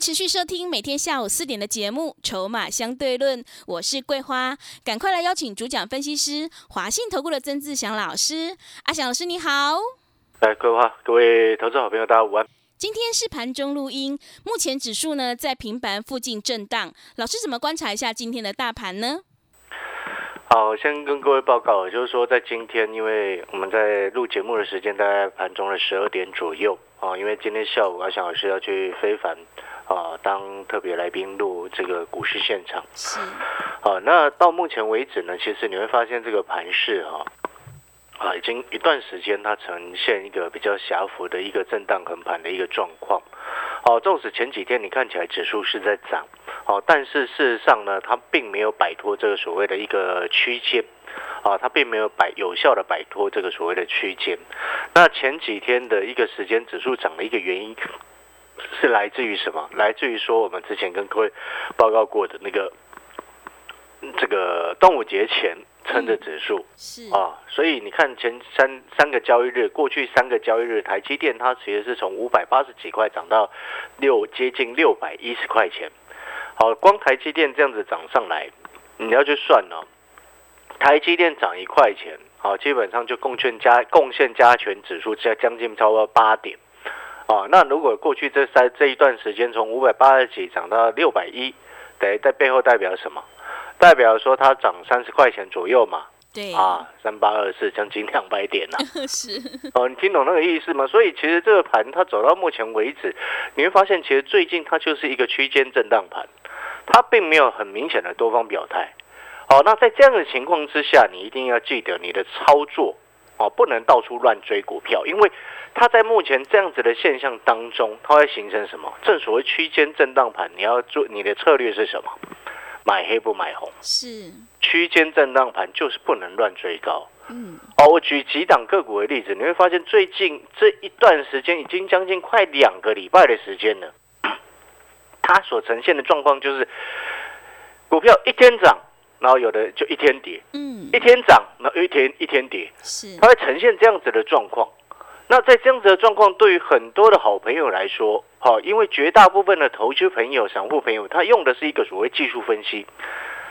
持续收听每天下午四点的节目《筹码相对论》，我是桂花，赶快来邀请主讲分析师华信投顾的曾志祥老师。阿祥老师你好，来桂花，各位投资好朋友大家午安。今天是盘中录音，目前指数呢在平盘附近震荡，老师怎么观察一下今天的大盘呢？好，先跟各位报告，就是说在今天，因为我们在录节目的时间大概盘中的十二点左右啊，因为今天下午阿翔老师要去非凡啊当特别来宾录这个股市现场。是。好，那到目前为止呢，其实你会发现这个盘势哈。啊，已经一段时间，它呈现一个比较狭幅的一个震荡横盘的一个状况。哦，纵使前几天你看起来指数是在涨，哦，但是事实上呢，它并没有摆脱这个所谓的一个区间，啊，它并没有摆有效的摆脱这个所谓的区间。那前几天的一个时间指数涨的一个原因，是来自于什么？来自于说我们之前跟各位报告过的那个这个端午节前。撑的指数是啊，所以你看前三三个交易日，过去三个交易日，台积电它其实是从五百八十几块涨到六接近六百一十块钱。好，光台积电这样子涨上来，你要去算哦，台积电涨一块钱，好，基本上就贡献加贡献加权指数加将近超过八点。啊，那如果过去这三这一段时间从五百八十几涨到六百一，等于在背后代表什么？代表说它涨三十块钱左右嘛，对啊，三八二四将近两百点呐，是哦，你听懂那个意思吗？所以其实这个盘它走到目前为止，你会发现其实最近它就是一个区间震荡盘，它并没有很明显的多方表态。好，那在这样的情况之下，你一定要记得你的操作哦，不能到处乱追股票，因为它在目前这样子的现象当中，它会形成什么？正所谓区间震荡盘，你要做你的策略是什么？买黑不买红，是区间震荡盘就是不能乱追高。嗯，哦，我举几档个股的例子，你会发现最近这一段时间已经将近快两个礼拜的时间了，它所呈现的状况就是股票一天涨，然后有的就一天跌，嗯，一天涨，然后一天一天跌，是。它会呈现这样子的状况。那在这样子的状况，对于很多的好朋友来说，好，因为绝大部分的投资朋友、散户朋友，他用的是一个所谓技术分析，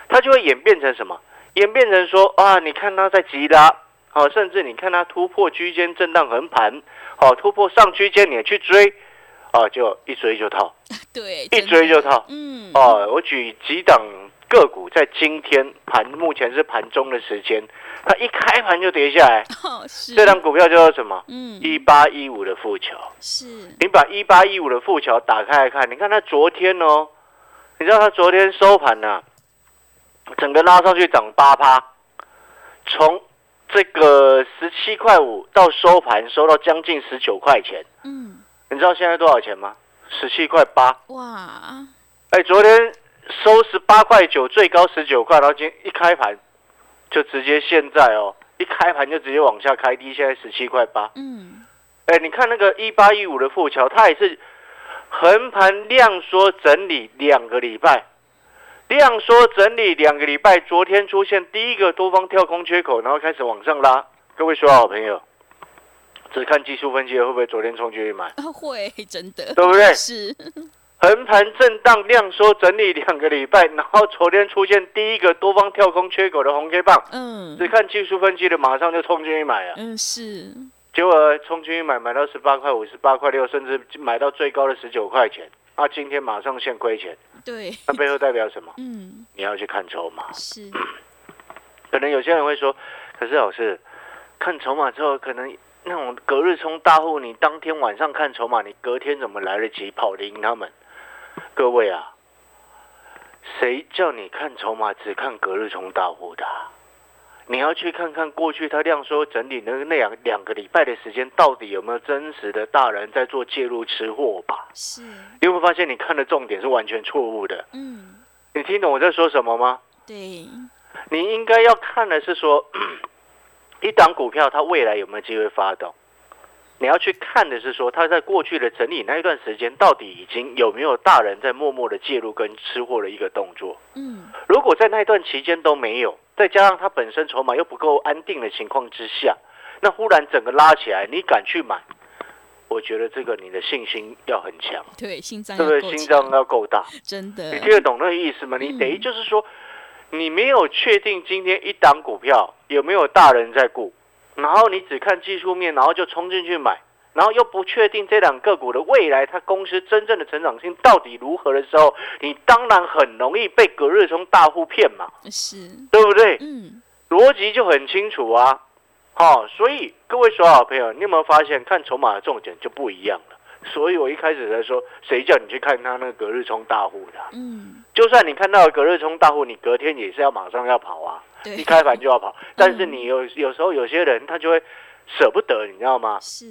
他就会演变成什么？演变成说啊，你看它在急拉，好，甚至你看它突破区间震荡横盘，好，突破上区间你去追，啊，就一追就套，对，一追就套，嗯，哦，我举几档个股，在今天盘目前是盘中的时间，它一开盘就跌下来。哦，是这张股票叫做什么？嗯，一八一五的富桥。是你把一八一五的富桥打开来看，你看它昨天哦，你知道它昨天收盘呢、整个拉上去涨八趴，从这个十七块五到收盘收到将近十九块钱，嗯，你知道现在多少钱吗？十七块八。哇，哎，昨天收十八块九，最高十九块，然后今天一开盘就直接现在哦，一开盘就直接往下开低，现在十七块八。嗯，哎，你看那个一八一五的富桥，它也是横盘量缩整理两个礼拜，量缩整理两个礼拜，昨天出现第一个多方跳空缺口，然后开始往上拉。各位说好朋友，只看技术分析的会不会昨天冲进去买？啊 会真的，对不对是，横盘震荡量缩整理两个礼拜，然后昨天出现第一个多方跳空缺口的红 K 棒，嗯。只看技术分析的马上就冲进去买啊，嗯是，结果冲进去买买到十八块五、十八块六，甚至买到最高的十九块钱，啊，今天马上现亏钱，对，那背后代表什么？嗯。你要去看筹码。是，可能有些人会说，可是老师看筹码之后，可能那种隔日冲大户，你当天晚上看筹码，你隔天怎么来得及跑得赢他们？各位啊，谁叫你看筹码只看隔日冲大户的啊、你要去看看过去他量缩整理的那两两个礼拜的时间，到底有没有真实的大人在做介入吃货吧？是，你有没有发现你看的重点是完全错误的？嗯你你听懂我在说什么吗？对，你应该要看的是说，一档股票它未来有没有机会发动？你要去看的是说，它在过去的整理那一段时间，到底已经有没有大人在默默的介入跟吃货的一个动作？嗯，如果在那一段期间都没有，再加上它本身筹码又不够安定的情况之下，那忽然整个拉起来，你敢去买？我觉得这个你的信心要很强，对，心脏对不对？心脏要够大，真的，你听得懂那个意思吗？你等于就是说，你没有确定今天一档股票有没有大人在顾。然后你只看技术面，然后就冲进去买，然后又不确定这两个股的未来，它公司真正的成长性到底如何的时候，你当然很容易被隔日冲大户骗嘛，是，对不对？嗯，逻辑就很清楚啊，好，所以各位所有好朋友，你有没有发现看筹码的重点就不一样了？所以我一开始在说，谁叫你去看他那个隔日冲大户的？嗯，就算你看到隔日冲大户，你隔天也是要马上要跑啊。一开盘就要跑，但是你有有时候有些人他就会舍不得，你知道吗？是。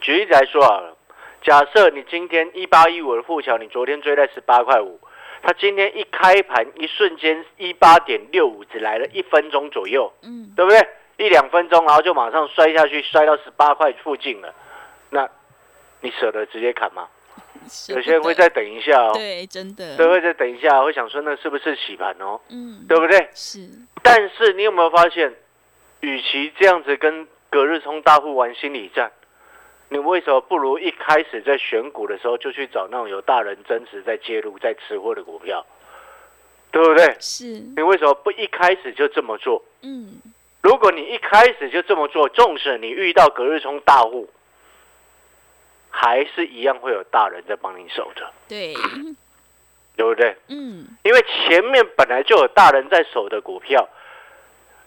举例来说好了，假设你今天一八一五的富桥，你昨天追在十八块五，他今天一开盘一瞬间一八点六五，只来了一分钟左右，嗯，对不对？一两分钟，然后就马上摔下去，摔到十八块附近了，那你舍得直接砍吗？有些人会再等一下哦，对，真的，都，会再等一下，会想说那是不是洗盘哦？嗯，对不对？是。但是你有没有发现，与其这样子跟隔日冲大户玩心理战，你为什么不如一开始在选股的时候就去找那种有大人真实在介入、在吃货的股票，对不对？是。你为什么不一开始就这么做？嗯。如果你一开始就这么做，纵使你遇到隔日冲大户，还是一样会有大人在帮你守着。对。对不对？嗯，因为前面本来就有大人在守的股票，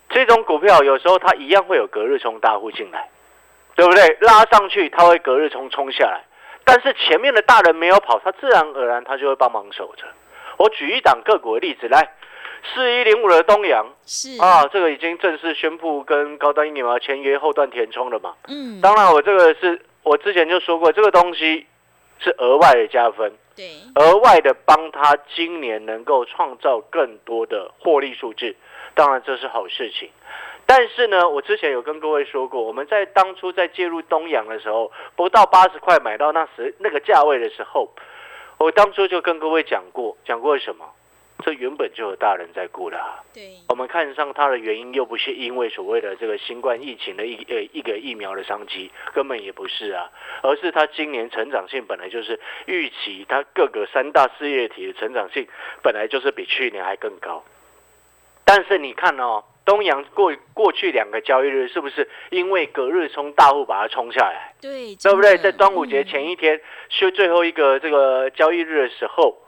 这种股票有时候它一样会有隔日冲大户进来，对不对？拉上去它会隔日冲冲下来，但是前面的大人没有跑，它自然而然它就会帮忙守着。我举一档个股的例子来，四一零五的东阳是啊，这个已经正式宣布跟高端疫苗签约后段填充了嘛？嗯，当然我这个是我之前就说过，这个东西是额外的加分。对，额外的帮他今年能够创造更多的获利数字，当然这是好事情。但是呢，我之前有跟各位说过，我们在当初在介入东阳的时候，不到八十块买到那时那个价位的时候，我当初就跟各位讲过，讲过什么？这原本就有大人在顾了。对，我们看上它的原因，又不是因为所谓的这个新冠疫情的一呃一个疫苗的商机，根本也不是啊，而是它今年成长性本来就是预期，它各个三大事业体的成长性本来就是比去年还更高。但是你看哦，东阳过过去两个交易日是不是因为隔日冲大户把它冲下来？对，对不对？在端午节前一天，休最后一个这个交易日的时候。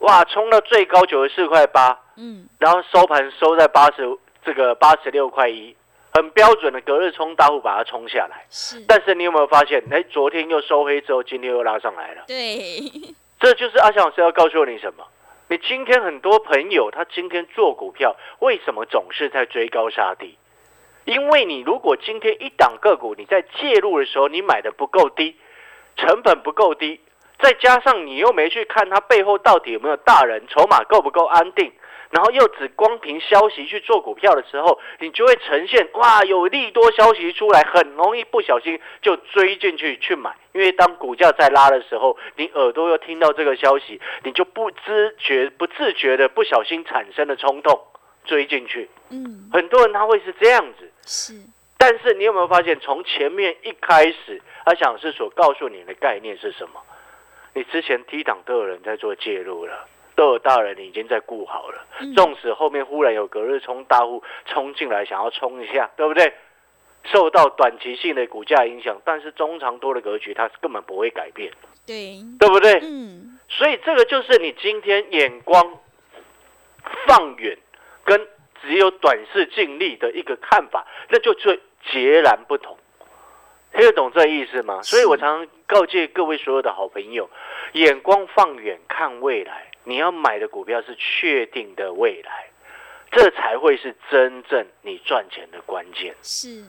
哇，冲到最高九十四块八，嗯，然后收盘收在八十这个八十六块一，很标准的隔日冲大户把它冲下来。是，但是你有没有发现，哎，昨天又收黑之后，今天又拉上来了。对，这就是阿翔老师要告诉你什么？你今天很多朋友他今天做股票，为什么总是在追高杀低？因为你如果今天一档个股你在介入的时候，你买的不够低，成本不够低。再加上你又没去看它背后到底有没有大人，筹码够不够安定，然后又只光凭消息去做股票的时候，你就会呈现哇有利多消息出来，很容易不小心就追进去去买。因为当股价在拉的时候，你耳朵又听到这个消息，你就不知觉、不自觉的不小心产生了冲动追进去。嗯，很多人他会是这样子。是，但是你有没有发现，从前面一开始，阿想是所告诉你的概念是什么？你之前低档都有人在做介入了，都有大人已经在顾好了。纵使后面忽然有隔日冲大户冲进来，想要冲一下，对不对？受到短期性的股价影响，但是中长多的格局它是根本不会改变，对对不对？嗯。所以这个就是你今天眼光放远，跟只有短视尽力的一个看法，那就最截然不同。听得懂这意思吗？所以我常常告诫各位所有的好朋友，眼光放远看未来，你要买的股票是确定的未来，这才会是真正你赚钱的关键。是，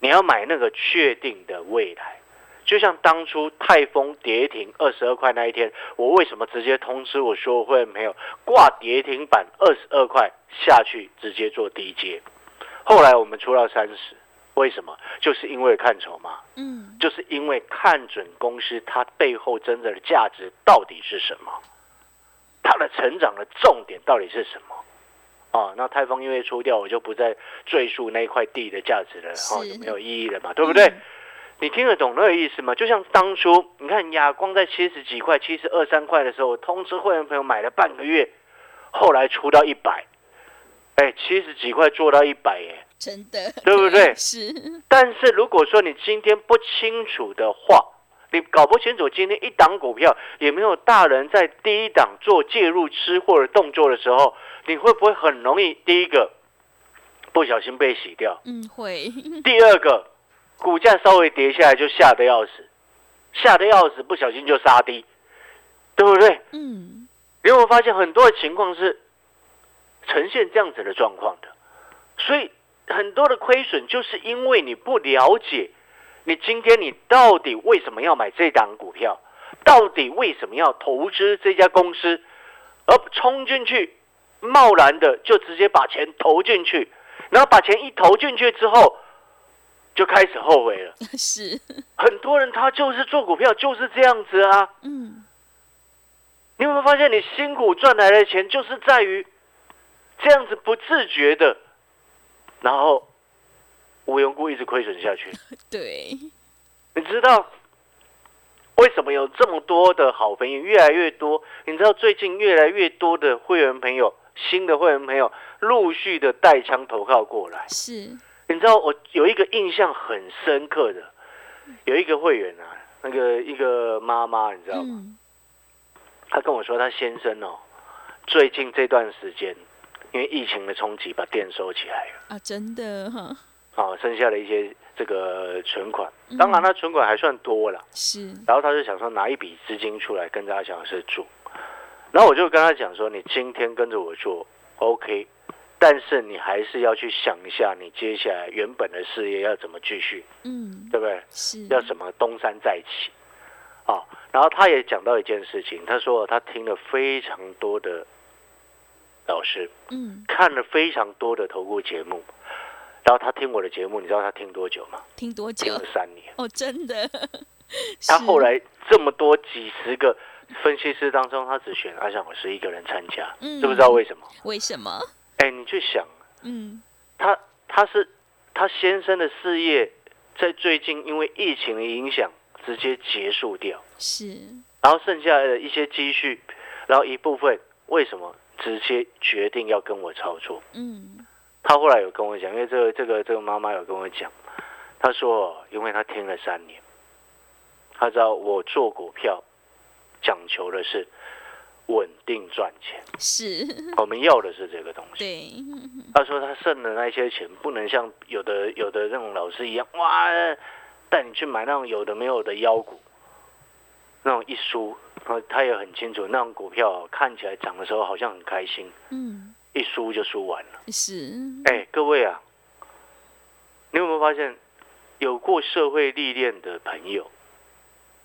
你要买那个确定的未来。就就像当初泰丰跌停二十二块那一天，我为什么直接通知我说会没有挂跌停板二十二块下去直接做低阶？后来我们出到三十，为什么？就是因为看筹码，嗯，就是因为看准公司它背后真正的价值到底是什么，它的成长的重点到底是什么？啊，那泰丰因为出掉，我就不再赘述那一块地的价值了，哦，是就没有意义了嘛，对不对？嗯你听得懂那个意思吗？就像当初你看亚光在七十几块、七十二三块的时候，我通知会员朋友买了半个月，后来出到一百，哎，七十几块做到一百，哎，真的，对不对？是，但是如果说你今天不清楚的话，你搞不清楚今天一档股票也没有大人在第一档做介入吃货的动作的时候，你会不会很容易第一个不小心被洗掉？嗯，会，第二个，股价稍微跌下来就吓得要死，吓得要死，不小心就杀低，对不对？嗯，你有没有发现很多的情况是呈现这样子的状况的？所以很多的亏损就是因为你不了解，你今天你到底为什么要买这档股票，到底为什么要投资这家公司，而冲进去，贸然的就直接把钱投进去，然后把钱一投进去之后，就开始后悔了。是，很多人他就是做股票就是这样子啊。嗯，你有没有发现，你辛苦赚来的钱，就是在于这样子不自觉的，然后无缘无故一直亏损下去。对，你知道为什么有这么多的好朋友，越来越多？你知道最近越来越多的会员朋友，新的会员朋友陆续的带枪投靠过来。是，你知道我有一个印象很深刻的，有一个会员啊，那个一个妈妈，你知道吗？嗯，他跟我说，她先生哦，最近这段时间因为疫情的冲击，把店收起来了，啊，真的哈，啊，剩下的一些这个存款，嗯。当然他存款还算多了，是，然后他就想说拿一笔资金出来跟着阿小老师做，然后我就跟他讲说，你今天跟着我做，OK，但是你还是要去想一下，你接下来原本的事业要怎么继续，嗯，对不对？是，要什么东山再起。啊。然后他也讲到一件事情，他说他听了非常多的老师，嗯，看了非常多的投顾节目，然后他听我的节目，你知道他听多久吗？听多久听了？三年。哦，真的，他后，来这么多几十个分析师当中，他只选阿翔老师一个人参加，嗯知不知道为什么？为什么？哎，你去想，嗯，他他是他先生的事业，在最近因为疫情的影响，直接结束掉。是，然后剩下的一些积蓄，然后一部分为什么直接决定要跟我操作？嗯，他后来有跟我讲，因为这个这个这个妈妈有跟我讲，她说，因为她听了三年，他知道我做股票讲求的是稳定赚钱，是，我们要的是这个东西。对，她说他剩的那些钱不能像有的有的那种老师一样，哇，带你去买那种有的没有的妖股，那种一输，然后他也很清楚，那种股票看起来涨的时候好像很开心，嗯，一输就输完了。是，哎，各位啊，你有没有发现，有过社会历练的朋友，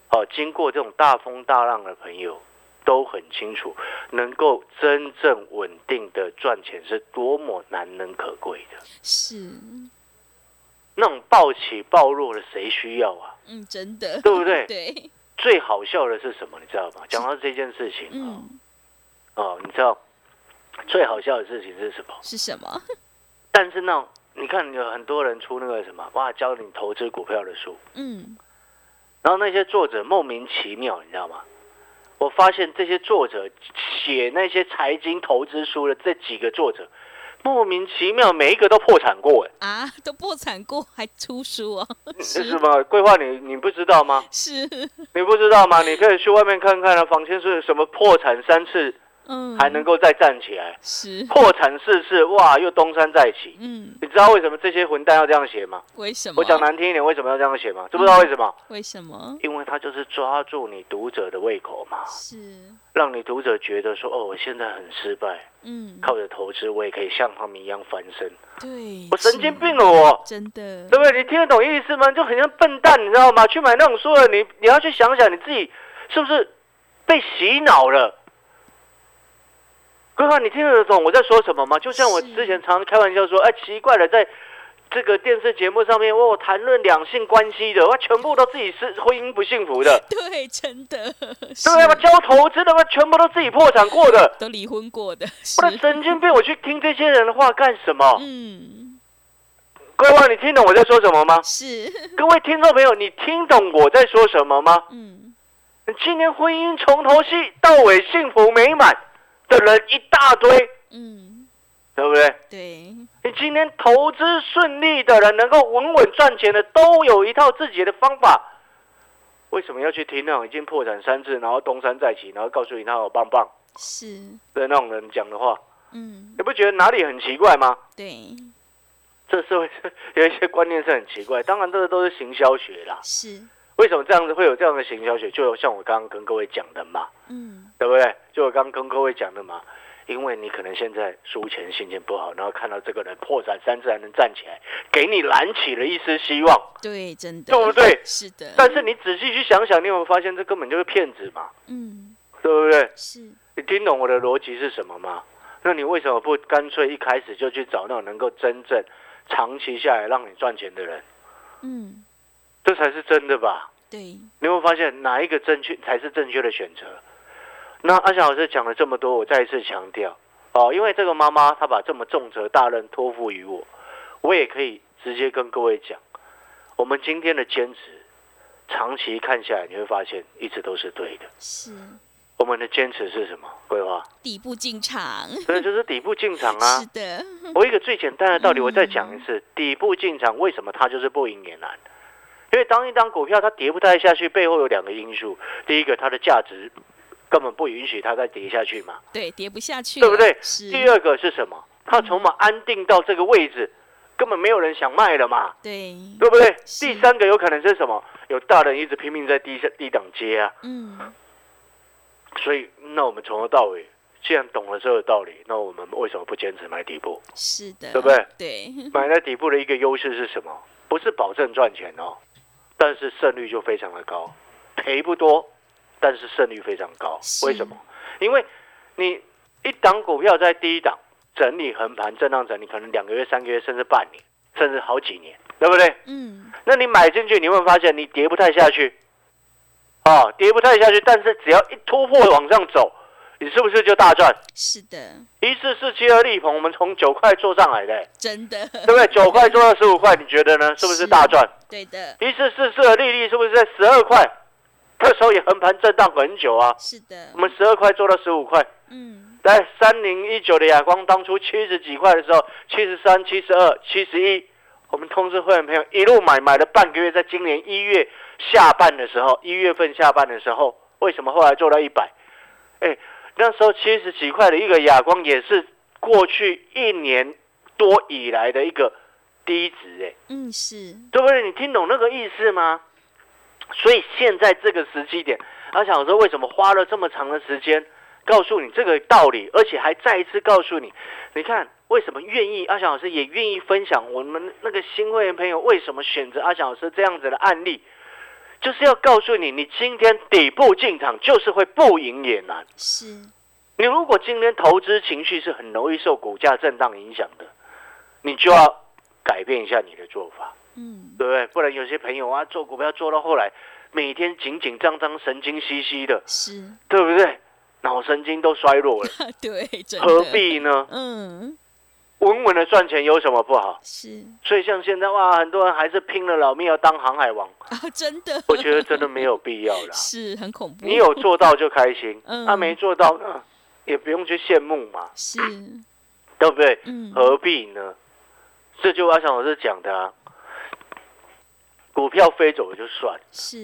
哦，经过这种大风大浪的朋友，都很清楚，能够真正稳定的赚钱是多么难能可贵的。是，那种暴起暴落的，谁需要啊？嗯，真的，对不对？对，最好笑的是什么？你知道吗？讲到这件事情哦，嗯，哦，你知道最好笑的事情是什么？是什么？但是那你看有很多人出那个什么哇，教你投资股票的书，嗯，然后那些作者莫名其妙，你知道吗？我发现这些作者写那些财经投资书的这几个作者，莫名其妙每一个都破产过，哎，啊，都破产过还出书哦，是什么？规划你你不知道吗？是，你不知道吗？你可以去外面看看啊，房间是什么破产三次嗯，还能够再站起来，是，破产四次哇又东山再起。嗯，你知道为什么这些混蛋要这样写吗？为什么？我讲难听一点，为什么要这样写吗？知不知道为什么？为什么？因为他就是抓住你读者的胃口嘛。是，让你读者觉得说，哦，我现在很失败，嗯，靠着投资我也可以像他们一样翻身，对，我神经病了我。真的，对不对？你听得懂意思吗？就很像笨蛋，你知道吗？去买那种书的，你你要去想想你自己是不是被洗脑了。规划，你听得懂我在说什么吗？就像我之前常常开玩笑说，哎，奇怪了，在这个电视节目上面，我谈论两性关系的，我全部都自己是婚姻不幸福的，对，真的，对？我教投资的，我全部都自己破产过的，都离婚过的，我的神经病！我去听这些人的话干什么？嗯，各位，你听懂我在说什么吗？是，各位听众朋友，你听懂我在说什么吗？嗯，今年婚姻从头戏到尾幸福美满的人一大堆，嗯，对不对？对，你今天投资顺利的人，能够稳稳赚钱的，都有一套自己的方法。为什么要去听那种已经破产三次，然后东山再起，然后告诉你他好棒棒是，的那种人讲的话？嗯，你不觉得哪里很奇怪吗？对，这社会 有一些观念是很奇怪，当然这个都是行销学啦。是，为什么这样子会有这样的行销学？就像我刚刚跟各位讲的嘛。嗯，对不对？就我刚刚跟各位讲的嘛，因为你可能现在输钱，心情不好，然后看到这个人破产三次还能站起来，给你燃起了一丝希望。对，真的，对不对是的，但是你仔细去想想，你有没有发现这根本就是骗子嘛？嗯，对不对？是，你听懂我的逻辑是什么吗？那你为什么不干脆一开始就去找那种能够真正长期下来让你赚钱的人？嗯，这才是真的吧？对，你有没有发现哪一个正确才是正确的选择？那阿翔老师讲了这么多，我再一次强调哦，因为这个妈妈她把这么重责大任托付于我，我也可以直接跟各位讲，我们今天的坚持，长期看下来你会发现一直都是对的。是，我们的坚持是什么？桂花，底部进场，那就是底部进场啊是。的，我一个最简单的道理，嗯我再讲一次，底部进场为什么它就是不赢也难？因为当一张股票它跌不太下去，背后有两个因素。第一个，它的价值根本不允许它再跌下去嘛，对，跌不下去，对不对？是，第二个是什么？它筹码安定到这个位置，根本没有人想卖了嘛，对，对不对？第三个有可能是什么？有大人一直拼命在低下低档接啊，嗯，所以那我们从头到尾，既然懂了这个道理，那我们为什么不坚持买底部？是的，对不对？对，买在底部的一个优势是什么？不是保证赚钱哦，但是胜率就非常的高，赔不多，但是胜率非常高。为什么？因为你一档股票在第一档整理横盘震荡整理，可能两个月、三个月，甚至半年，甚至好几年，对不对？嗯，那你买进去，你会发现你跌不太下去，哦，跌不太下去，但是只要一突破往上走，你是不是就大赚？是的，一四四七的力鹏，我们从九块做上来的、真的，对不对？九块做到十五块，你觉得呢？是不是大赚？对的，一四四四的利率是不是在十二块？那时候也横盘震荡很久啊。是的我，们十二块做到十五块，嗯，在三零一九的亚光当初七十几块的时候，七十三、七十二、七十一，我们通知会员朋友一路买，买了半个月，在今年一月下半的时候，一月份下半的时候，为什么后来做到一百？哎，那时候七十几块的一个亚光，也是过去一年多以来的一个低值，哎。嗯，是，对不对？你听懂那个意思吗？所以现在这个时机点，阿翔老师为什么花了这么长的时间告诉你这个道理，而且还再一次告诉你，你看为什么愿意阿翔老师也愿意分享我们那个新会员朋友为什么选择阿翔老师这样子的案例，就是要告诉你，你今天底部进场就是会不赢也难。是，你如果今天投资情绪是很容易受股价震荡影响的，你就要改变一下你的做法。嗯，对不对？不然有些朋友啊，做股票做到后来，每天紧紧张张、神经兮兮的，是，对不对？脑神经都衰弱了，对，何？必呢？嗯，稳稳的赚钱有什么不好？是所以像现在哇，很多人还是拼了老命要当航海王，啊，真的，我觉得真的没有必要啦。是很恐怖。你有做到就开心，嗯他、没做到呢，也不用去羡慕嘛，是，对不对？嗯，何必呢？这就阿翔老师讲的啊，股票飞走了就算了，是，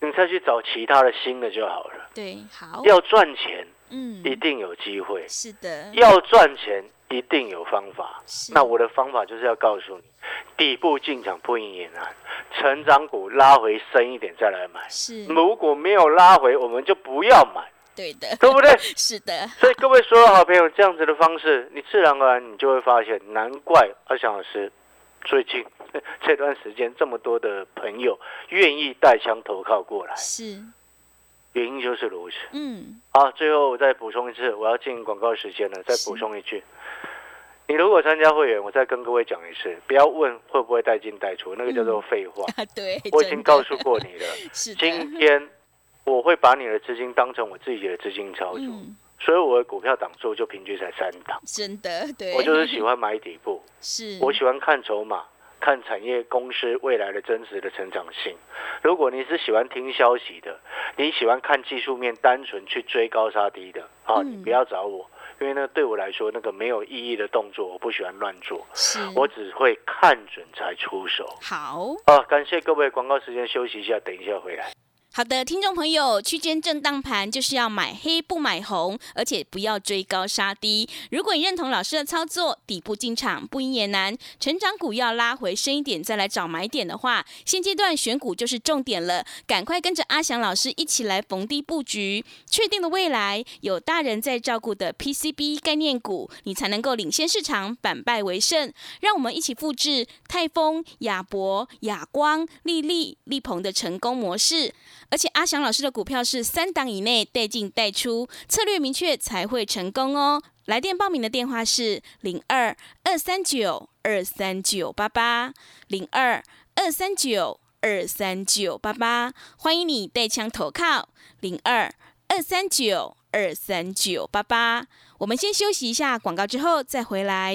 你再去找其他的新的就好了。对，好，要赚钱，嗯，一定有机会；是的，要赚钱，一定有方法。是，那我的方法就是要告诉你，底部进场不赢也难，成长股拉回深一点再来买。是，如果没有拉回，我们就不要买。对的，对不对？是的，所以各位所有好朋友，这样子的方式，你自然而然你就会发现，难怪阿翔老师最近 这段时间这么多的朋友愿意带枪投靠过来，是，原因就是如此。嗯，好，最后我再补充一次，我要进广告时间了，再补充一句。你如果参加会员，我再跟各位讲一次，不要问会不会带进带出，那个叫做废话。啊，对，我已经告诉过你了。今天我会把你的资金当成我自己的资金操作，嗯，所以我的股票档数就平均才三档。真的，对，我就是喜欢买底部，是，我喜欢看筹码，看产业公司未来的真实的成长性。如果你是喜欢听消息的，你喜欢看技术面，单纯去追高杀低的啊，嗯你不要找我，因为呢对我来说那个没有意义的动作，我不喜欢乱做，是，我只会看准才出手。好。啊，感谢各位，广告时间休息一下，等一下回来。好的，听众朋友，区间震荡盘就是要买黑不买红，而且不要追高杀低。如果你认同老师的操作，底部进场不赢也难，成长股要拉回深一点再来找买点的话，现阶段选股就是重点了。赶快跟着阿翔老师一起来逢低布局，确定的未来有大人在照顾的 PCB 概念股，你才能够领先市场，反败为胜。让我们一起复制泰丰、亚博、亚光、利利、利鹏的成功模式。而且阿翔老师的股票是三档以内带进带出，策略明确才会成功哦。来电报名的电话是零二二三九二三九八八零二二三九二三九八八，欢迎你带枪投靠零二二三九二三九八八。我们先休息一下广告，之后再回来。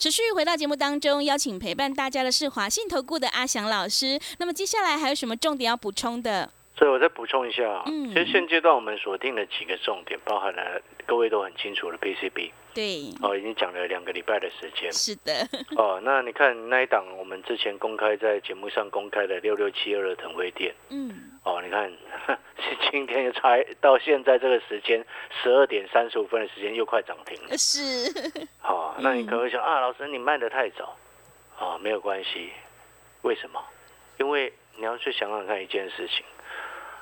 持续回到节目当中，邀请陪伴大家的是华信投顾的阿翔老师。那么接下来还有什么重点要补充的？所以我再补充一下啊，嗯其实现阶段我们锁定了几个重点，包含了各位都很清楚的 PCB 对，哦，已经讲了两个礼拜的时间。是的，哦。那你看那一档我们之前公开在节目上公开的六六七二的腾辉店。嗯，哦，你看 今天才到现在这个时间十二点三十五分的时间又快涨停了。是，好、那你嗯可能会想、啊，老师你卖的太早，啊，没有关系，为什么？因为你要去想想看一件事情，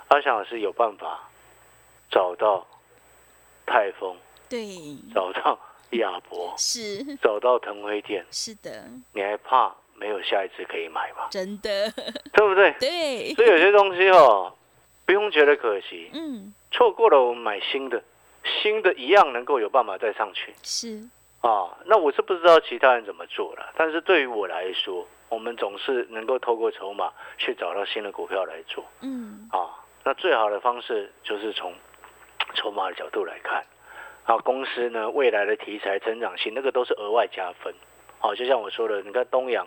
阿翔老师有办法找到泰丰，对，找到亚博，是，找到腾辉店，是的，你还怕没有下一次可以买吗？真的，对不对？对，所以有些东西哦，不用觉得可惜，嗯，错过了我们买新的，新的一样能够有办法再上去。是，啊，那我是不知道其他人怎么做了，但是对于我来说，我们总是能够透过筹码去找到新的股票来做。嗯，啊。那最好的方式就是从筹码的角度来看啊，公司呢未来的题材成长性，那个都是额外加分。好、就像我说的，你看东阳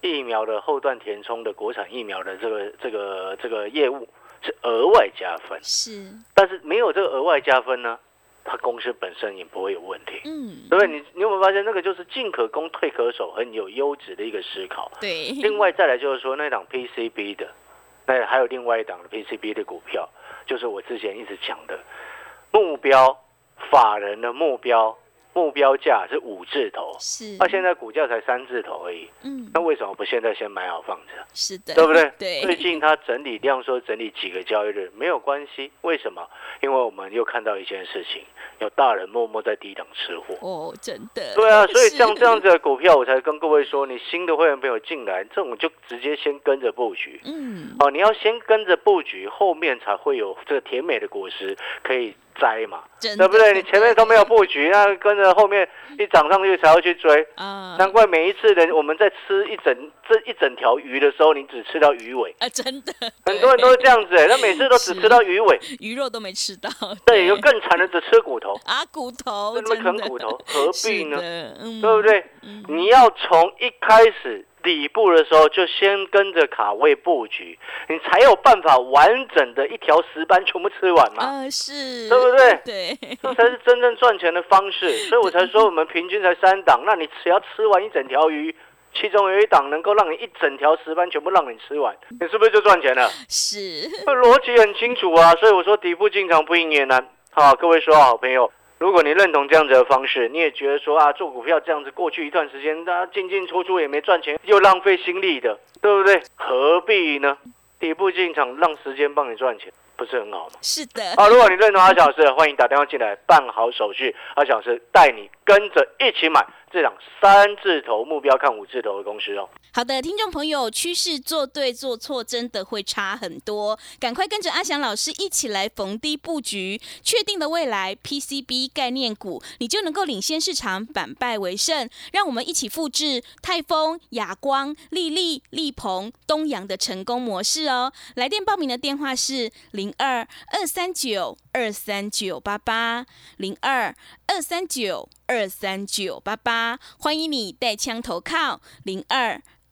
疫苗的后段填充的国产疫苗的这个这个这个业务是额外加分，是，但是没有这个额外加分呢，它公司本身也不会有问题。嗯，对不对？你你有没有发现那个就是进可攻退可守，很有优质的一个思考。对，另外再来就是说那档 PCB 的，那还有另外一档的 PCB 的股票，就是我之前一直讲的目标法人的目标目标价是五字头，是，那、现在股价才三字头而已，嗯，那为什么不现在先买好放着？是的，对不对？对，最近它整理量说整理几个交易日没有关系，为什么？因为我们又看到一件事情，有大人默默在低档吃货。哦，真的，对啊，所以像这样子的股票，我才跟各位说，你新的会员朋友进来，这种就直接先跟着布局。嗯，哦，你要先跟着布局，后面才会有这个甜美的果实可以摘嘛，对不对？你前面都没有布局，那跟着后面一涨上去才要去追。啊，难怪每一次人我们在吃一整这一整条鱼的时候，你只吃到鱼尾，啊，真的，很多人都是这样子哎，那每次都只吃到鱼尾，鱼肉都没吃到，对，有更惨的只吃骨头，啊，骨头，那么真的。啃骨头，何必呢？对不对？嗯？你要从一开始底部的时候就先跟着卡位布局，你才有办法完整的一条石斑全部吃完嘛。啊，是，对不对对，这才是真正赚钱的方式，所以我才说我们平均才三档，那你只要吃完一整条鱼，其中有一档能够让你一整条石斑全部让你吃完，你是不是就赚钱了？是，逻辑很清楚啊，所以我说底部进场不赢也难。好，各位说好朋友，如果你认同这样子的方式，你也觉得说啊，做股票这样子过去一段时间，大家进进出出也没赚钱，又浪费心力的，对不对？何必呢？底部进场，让时间帮你赚钱，不是很好吗？是的，好，如果你认同阿小老师，欢迎打电话进来办好手续，阿小老师带你跟着一起买这档三字头目标看五字头的公司哦。好的，听众朋友，趋势做对做错真的会差很多，赶快跟着阿翔老师一起来逢低布局，确定的未来 PCB 概念股，你就能够领先市场，反败为胜。让我们一起复制泰丰、亚光、利利、利鹏、东阳的成功模式哦。来电报名的电话是零二二三九二三九八八零二二三九二三九八八，欢迎你带枪投靠零二。